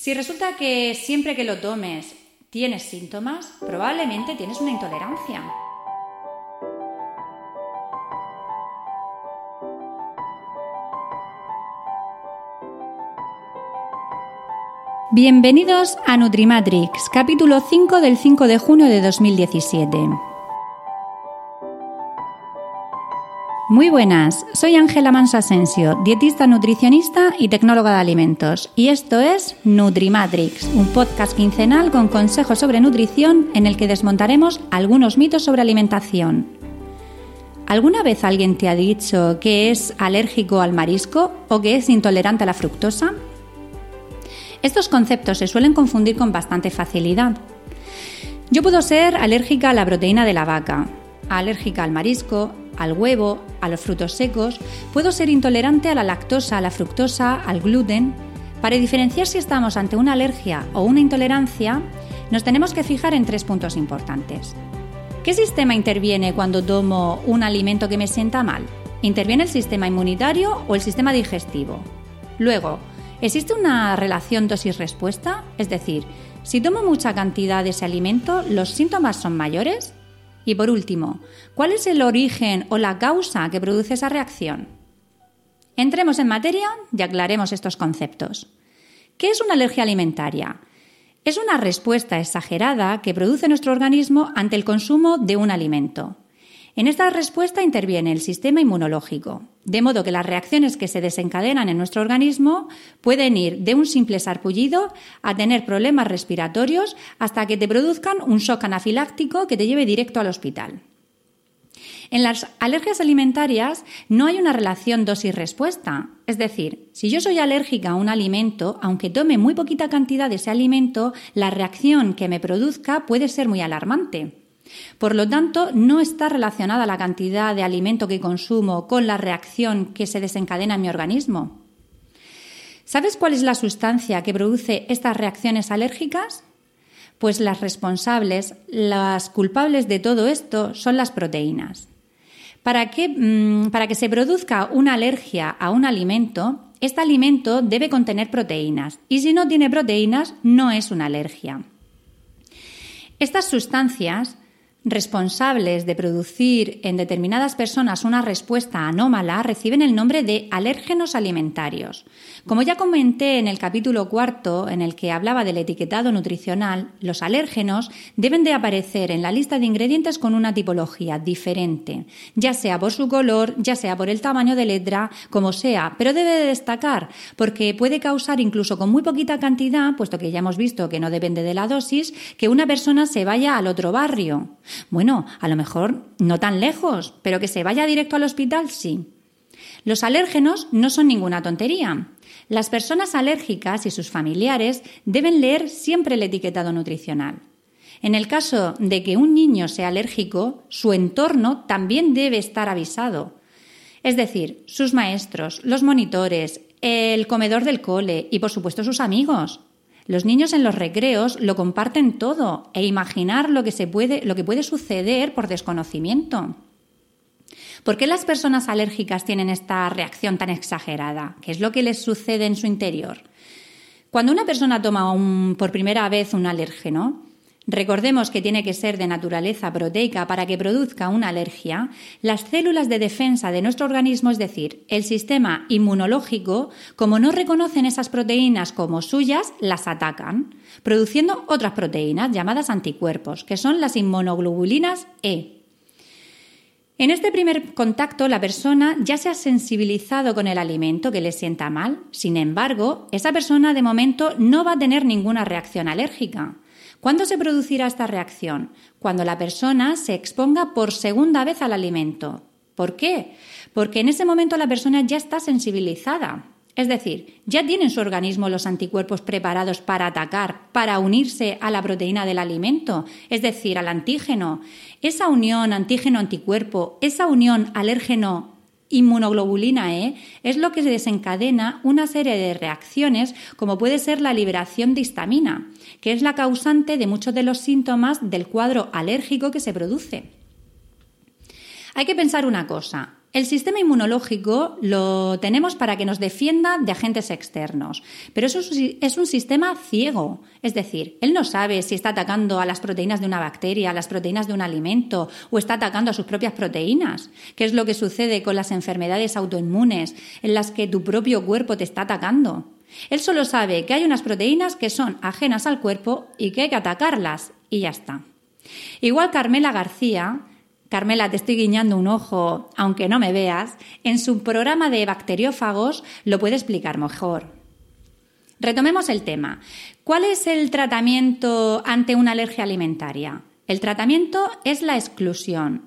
Si resulta que siempre que lo tomes tienes síntomas, probablemente tienes una intolerancia. Bienvenidos a Nutrimatrix, capítulo 5 del 5 de junio de 2017. Muy buenas, soy Ángela Manso Asensio, dietista nutricionista y tecnóloga de alimentos, y esto es Nutrimatrix, un podcast quincenal con consejos sobre nutrición en el que desmontaremos algunos mitos sobre alimentación. ¿Alguna vez alguien te ha dicho que es alérgico al marisco o que es intolerante a la fructosa? Estos conceptos se suelen confundir con bastante facilidad. Yo puedo ser alérgica a la proteína de la vaca, alérgica al marisco, al huevo, a los frutos secos, puedo ser intolerante a la lactosa, a la fructosa, al gluten. Para diferenciar si estamos ante una alergia o una intolerancia, nos tenemos que fijar en tres puntos importantes. ¿Qué sistema interviene cuando tomo un alimento que me sienta mal? ¿Interviene el sistema inmunitario o el sistema digestivo? Luego, ¿Existe una relación dosis-respuesta? Es decir, si tomo mucha cantidad de ese alimento, ¿los síntomas son mayores? Y por último, ¿cuál es el origen o la causa que produce esa reacción? Entremos en materia y aclaremos estos conceptos. ¿Qué es una alergia alimentaria? Es una respuesta exagerada que produce nuestro organismo ante el consumo de un alimento. En esta respuesta interviene el sistema inmunológico, de modo que las reacciones que se desencadenan en nuestro organismo pueden ir de un simple sarpullido a tener problemas respiratorios hasta que te produzcan un shock anafiláctico que te lleve directo al hospital. En las alergias alimentarias no hay una relación dosis-respuesta. Es decir, si yo soy alérgica a un alimento, aunque tome muy poquita cantidad de ese alimento, la reacción que me produzca puede ser muy alarmante. Por lo tanto, no está relacionada la cantidad de alimento que consumo con la reacción que se desencadena en mi organismo. ¿Sabes cuál es la sustancia que produce estas reacciones alérgicas? Pues las responsables, las culpables de todo esto son las proteínas. Para que, mm, para que se produzca una alergia a un alimento, este alimento debe contener proteínas y si no tiene proteínas no es una alergia. Estas sustancias responsables de producir en determinadas personas una respuesta anómala reciben el nombre de alérgenos alimentarios. Como ya comenté en el capítulo cuarto, en el que hablaba del etiquetado nutricional, los alérgenos deben de aparecer en la lista de ingredientes con una tipología diferente, ya sea por su color, ya sea por el tamaño de letra, como sea, pero debe de destacar porque puede causar incluso con muy poquita cantidad, puesto que ya hemos visto que no depende de la dosis, que una persona se vaya al otro barrio. Bueno, a lo mejor no tan lejos, pero que se vaya directo al hospital, sí. Los alérgenos no son ninguna tontería. Las personas alérgicas y sus familiares deben leer siempre el etiquetado nutricional. En el caso de que un niño sea alérgico, su entorno también debe estar avisado. Es decir, sus maestros, los monitores, el comedor del cole y por supuesto sus amigos. Los niños en los recreos lo comparten todo e imaginar lo que, se puede, lo que puede suceder por desconocimiento. ¿Por qué las personas alérgicas tienen esta reacción tan exagerada? ¿Qué es lo que les sucede en su interior? Cuando una persona toma por primera vez un alérgeno, Recordemos que tiene que ser de naturaleza proteica para que produzca una alergia. Las células de defensa de nuestro organismo, es decir, el sistema inmunológico, como no reconocen esas proteínas como suyas, las atacan, produciendo otras proteínas llamadas anticuerpos, que son las inmunoglobulinas E. En este primer contacto, la persona ya se ha sensibilizado con el alimento que le sienta mal. Sin embargo, esa persona de momento no va a tener ninguna reacción alérgica. ¿Cuándo se producirá esta reacción? Cuando la persona se exponga por segunda vez al alimento. ¿Por qué? Porque en ese momento la persona ya está sensibilizada. Es decir, ya tiene en su organismo los anticuerpos preparados para atacar, para unirse a la proteína del alimento, es decir, al antígeno. Esa unión antígeno-anticuerpo, esa unión alérgeno inmunoglobulina E es lo que desencadena una serie de reacciones como puede ser la liberación de histamina, que es la causante de muchos de los síntomas del cuadro alérgico que se produce. Hay que pensar una cosa, el sistema inmunológico lo tenemos para que nos defienda de agentes externos, pero eso es un sistema ciego, es decir, él no sabe si está atacando a las proteínas de una bacteria, a las proteínas de un alimento o está atacando a sus propias proteínas, que es lo que sucede con las enfermedades autoinmunes en las que tu propio cuerpo te está atacando. Él solo sabe que hay unas proteínas que son ajenas al cuerpo y que hay que atacarlas y ya está. Igual Carmela García Carmela, te estoy guiñando un ojo, aunque no me veas, en su programa de bacteriófagos lo puede explicar mejor. Retomemos el tema. ¿Cuál es el tratamiento ante una alergia alimentaria? El tratamiento es la exclusión,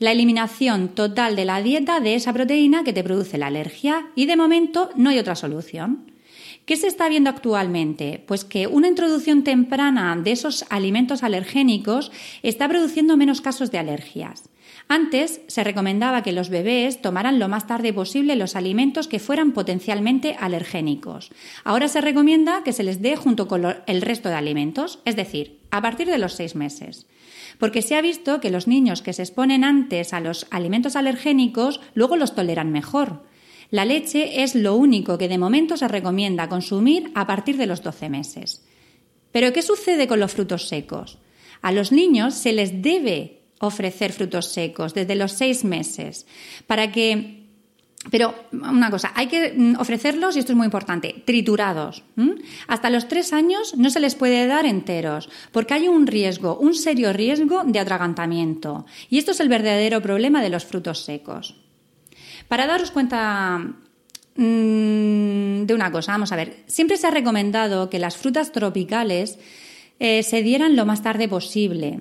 la eliminación total de la dieta de esa proteína que te produce la alergia y de momento no hay otra solución. ¿Qué se está viendo actualmente? Pues que una introducción temprana de esos alimentos alergénicos está produciendo menos casos de alergias. Antes se recomendaba que los bebés tomaran lo más tarde posible los alimentos que fueran potencialmente alergénicos. Ahora se recomienda que se les dé junto con el resto de alimentos, es decir, a partir de los seis meses. Porque se ha visto que los niños que se exponen antes a los alimentos alergénicos luego los toleran mejor. La leche es lo único que de momento se recomienda consumir a partir de los 12 meses. Pero ¿qué sucede con los frutos secos? A los niños se les debe ofrecer frutos secos desde los 6 meses para que pero una cosa, hay que mm, ofrecerlos, y esto es muy importante, triturados. Hasta los tres años no se les puede dar enteros, porque hay un riesgo, un serio riesgo de atragantamiento. Y esto es el verdadero problema de los frutos secos. Para daros cuenta mm, de una cosa, vamos a ver, siempre se ha recomendado que las frutas tropicales eh, se dieran lo más tarde posible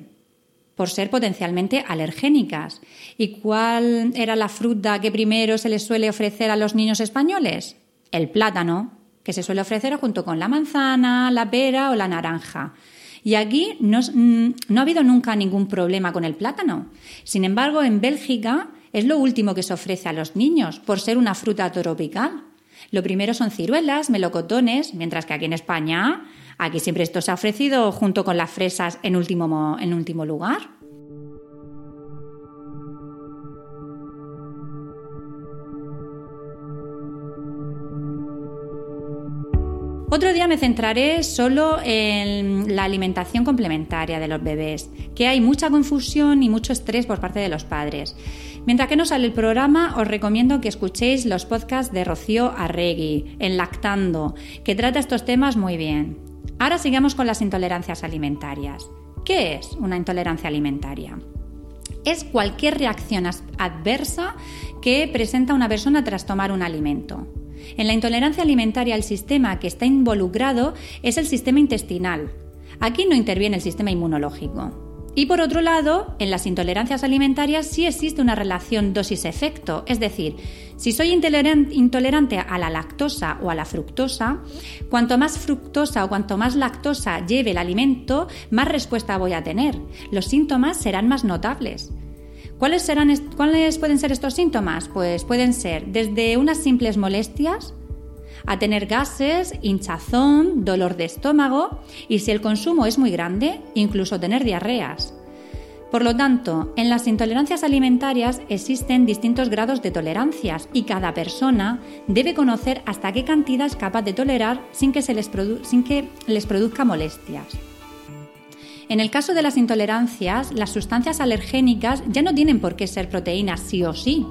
por ser potencialmente alergénicas. ¿Y cuál era la fruta que primero se les suele ofrecer a los niños españoles? El plátano, que se suele ofrecer junto con la manzana, la pera o la naranja. Y aquí no, mm, no ha habido nunca ningún problema con el plátano. Sin embargo, en Bélgica es lo último que se ofrece a los niños por ser una fruta tropical. Lo primero son ciruelas, melocotones, mientras que aquí en España, aquí siempre esto se ha ofrecido junto con las fresas en último, en último lugar. Otro día me centraré solo en la alimentación complementaria de los bebés, que hay mucha confusión y mucho estrés por parte de los padres. Mientras que no sale el programa, os recomiendo que escuchéis los podcasts de Rocío Arregui, en Lactando, que trata estos temas muy bien. Ahora sigamos con las intolerancias alimentarias. ¿Qué es una intolerancia alimentaria? Es cualquier reacción adversa que presenta una persona tras tomar un alimento. En la intolerancia alimentaria el sistema que está involucrado es el sistema intestinal. Aquí no interviene el sistema inmunológico. Y por otro lado, en las intolerancias alimentarias sí existe una relación dosis-efecto, es decir, si soy intolerante a la lactosa o a la fructosa, cuanto más fructosa o cuanto más lactosa lleve el alimento, más respuesta voy a tener. Los síntomas serán más notables. ¿Cuáles, serán, ¿Cuáles pueden ser estos síntomas? Pues pueden ser desde unas simples molestias a tener gases, hinchazón, dolor de estómago y si el consumo es muy grande, incluso tener diarreas. Por lo tanto, en las intolerancias alimentarias existen distintos grados de tolerancias y cada persona debe conocer hasta qué cantidad es capaz de tolerar sin que, se les, sin que les produzca molestias. En el caso de las intolerancias, las sustancias alergénicas ya no tienen por qué ser proteínas sí o sí.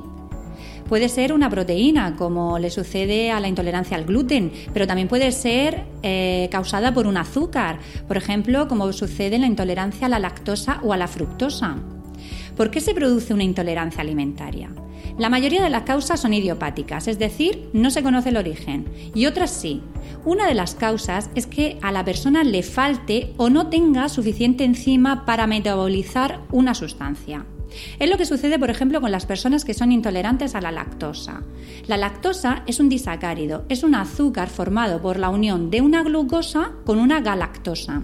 Puede ser una proteína, como le sucede a la intolerancia al gluten, pero también puede ser eh, causada por un azúcar, por ejemplo, como sucede en la intolerancia a la lactosa o a la fructosa. ¿Por qué se produce una intolerancia alimentaria? La mayoría de las causas son idiopáticas, es decir, no se conoce el origen, y otras sí. Una de las causas es que a la persona le falte o no tenga suficiente enzima para metabolizar una sustancia. Es lo que sucede, por ejemplo, con las personas que son intolerantes a la lactosa. La lactosa es un disacárido, es un azúcar formado por la unión de una glucosa con una galactosa.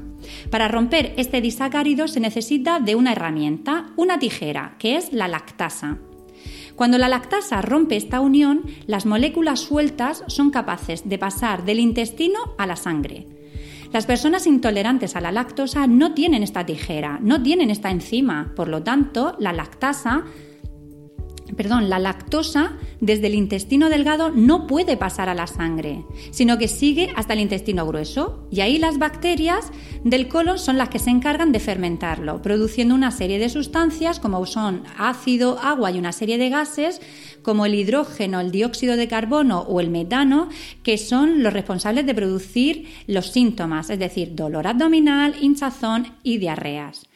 Para romper este disacárido se necesita de una herramienta, una tijera, que es la lactasa. Cuando la lactasa rompe esta unión, las moléculas sueltas son capaces de pasar del intestino a la sangre. Las personas intolerantes a la lactosa no tienen esta tijera, no tienen esta enzima, por lo tanto, la lactasa perdón, la lactosa desde el intestino delgado no puede pasar a la sangre, sino que sigue hasta el intestino grueso y ahí las bacterias del colon son las que se encargan de fermentarlo, produciendo una serie de sustancias como son ácido, agua y una serie de gases como el hidrógeno, el dióxido de carbono o el metano, que son los responsables de producir los síntomas, es decir, dolor abdominal, hinchazón y diarreas.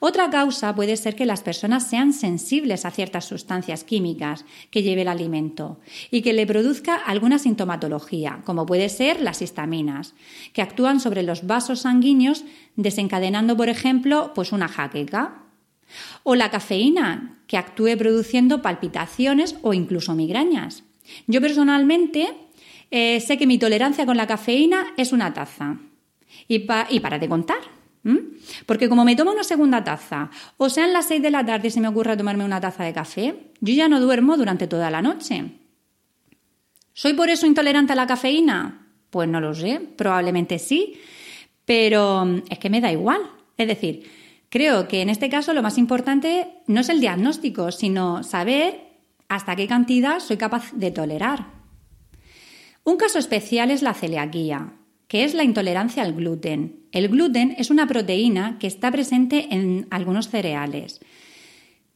Otra causa puede ser que las personas sean sensibles a ciertas sustancias químicas que lleve el alimento y que le produzca alguna sintomatología, como puede ser las histaminas, que actúan sobre los vasos sanguíneos desencadenando, por ejemplo, pues una jaqueca. O la cafeína, que actúe produciendo palpitaciones o incluso migrañas. Yo personalmente eh, sé que mi tolerancia con la cafeína es una taza. Y, y para de contar. Porque como me tomo una segunda taza, o sean las 6 de la tarde se me ocurre tomarme una taza de café, yo ya no duermo durante toda la noche. ¿Soy por eso intolerante a la cafeína? Pues no lo sé, probablemente sí, pero mm, es que me da igual. Es decir, creo que en este caso lo más importante no es el diagnóstico, sino saber hasta qué cantidad soy capaz de tolerar. Un caso especial es la celiaquía, que es la intolerancia al gluten. El gluten es una proteína que está presente en algunos cereales,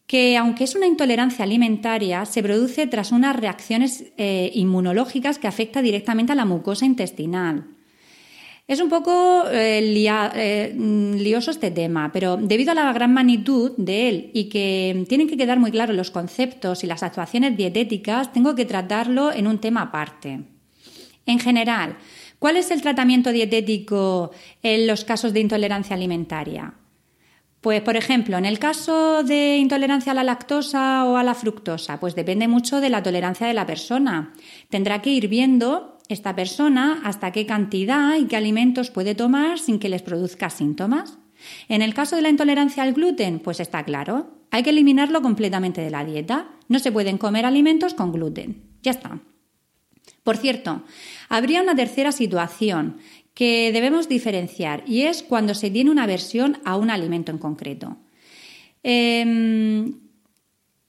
que aunque es una intolerancia alimentaria, se produce tras unas reacciones eh, inmunológicas que afectan directamente a la mucosa intestinal. Es un poco eh, eh, lioso este tema, pero debido a la gran magnitud de él y que tienen que quedar muy claros los conceptos y las actuaciones dietéticas, tengo que tratarlo en un tema aparte. En general, ¿Cuál es el tratamiento dietético en los casos de intolerancia alimentaria? Pues, por ejemplo, en el caso de intolerancia a la lactosa o a la fructosa, pues depende mucho de la tolerancia de la persona. Tendrá que ir viendo esta persona hasta qué cantidad y qué alimentos puede tomar sin que les produzca síntomas. En el caso de la intolerancia al gluten, pues está claro, hay que eliminarlo completamente de la dieta. No se pueden comer alimentos con gluten. Ya está. Por cierto, habría una tercera situación que debemos diferenciar y es cuando se tiene una aversión a un alimento en concreto. Em,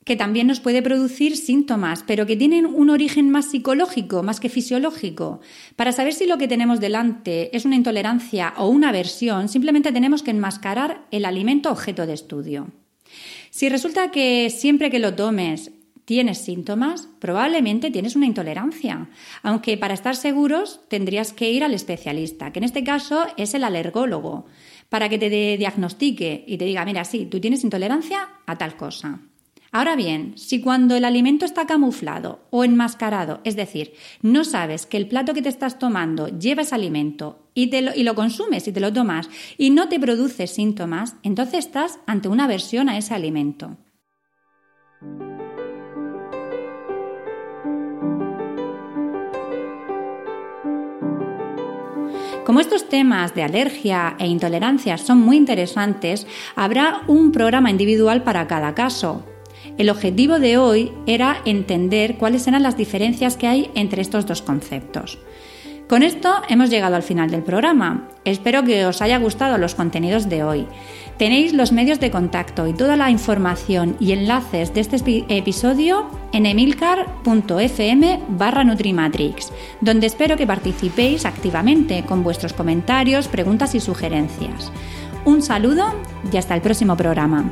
que también nos puede producir síntomas, pero que tienen un origen más psicológico, más que fisiológico. Para saber si lo que tenemos delante es una intolerancia o una aversión, simplemente tenemos que enmascarar el alimento objeto de estudio. Si resulta que siempre que lo tomes tienes síntomas, probablemente tienes una intolerancia, aunque para estar seguros tendrías que ir al especialista, que en este caso es el alergólogo, para que te diagnostique y te diga, mira, sí, tú tienes intolerancia a tal cosa. Ahora bien, si cuando el alimento está camuflado o enmascarado, es decir, no sabes que el plato que te estás tomando lleva ese alimento y, te lo, lo consumes y te lo tomas y no te produce síntomas, entonces estás ante una aversión a ese alimento. Como estos temas de alergia e intolerancia son muy interesantes, habrá un programa individual para cada caso. El objetivo de hoy era entender cuáles eran las diferencias que hay entre estos dos conceptos. Con esto hemos llegado al final del programa. Espero que os haya gustado los contenidos de hoy. Tenéis los medios de contacto y toda la información y enlaces de este episodio en emilcar.fm barra Nutrimatrix, donde espero que participéis activamente con vuestros comentarios, preguntas y sugerencias. Un saludo y hasta el próximo programa.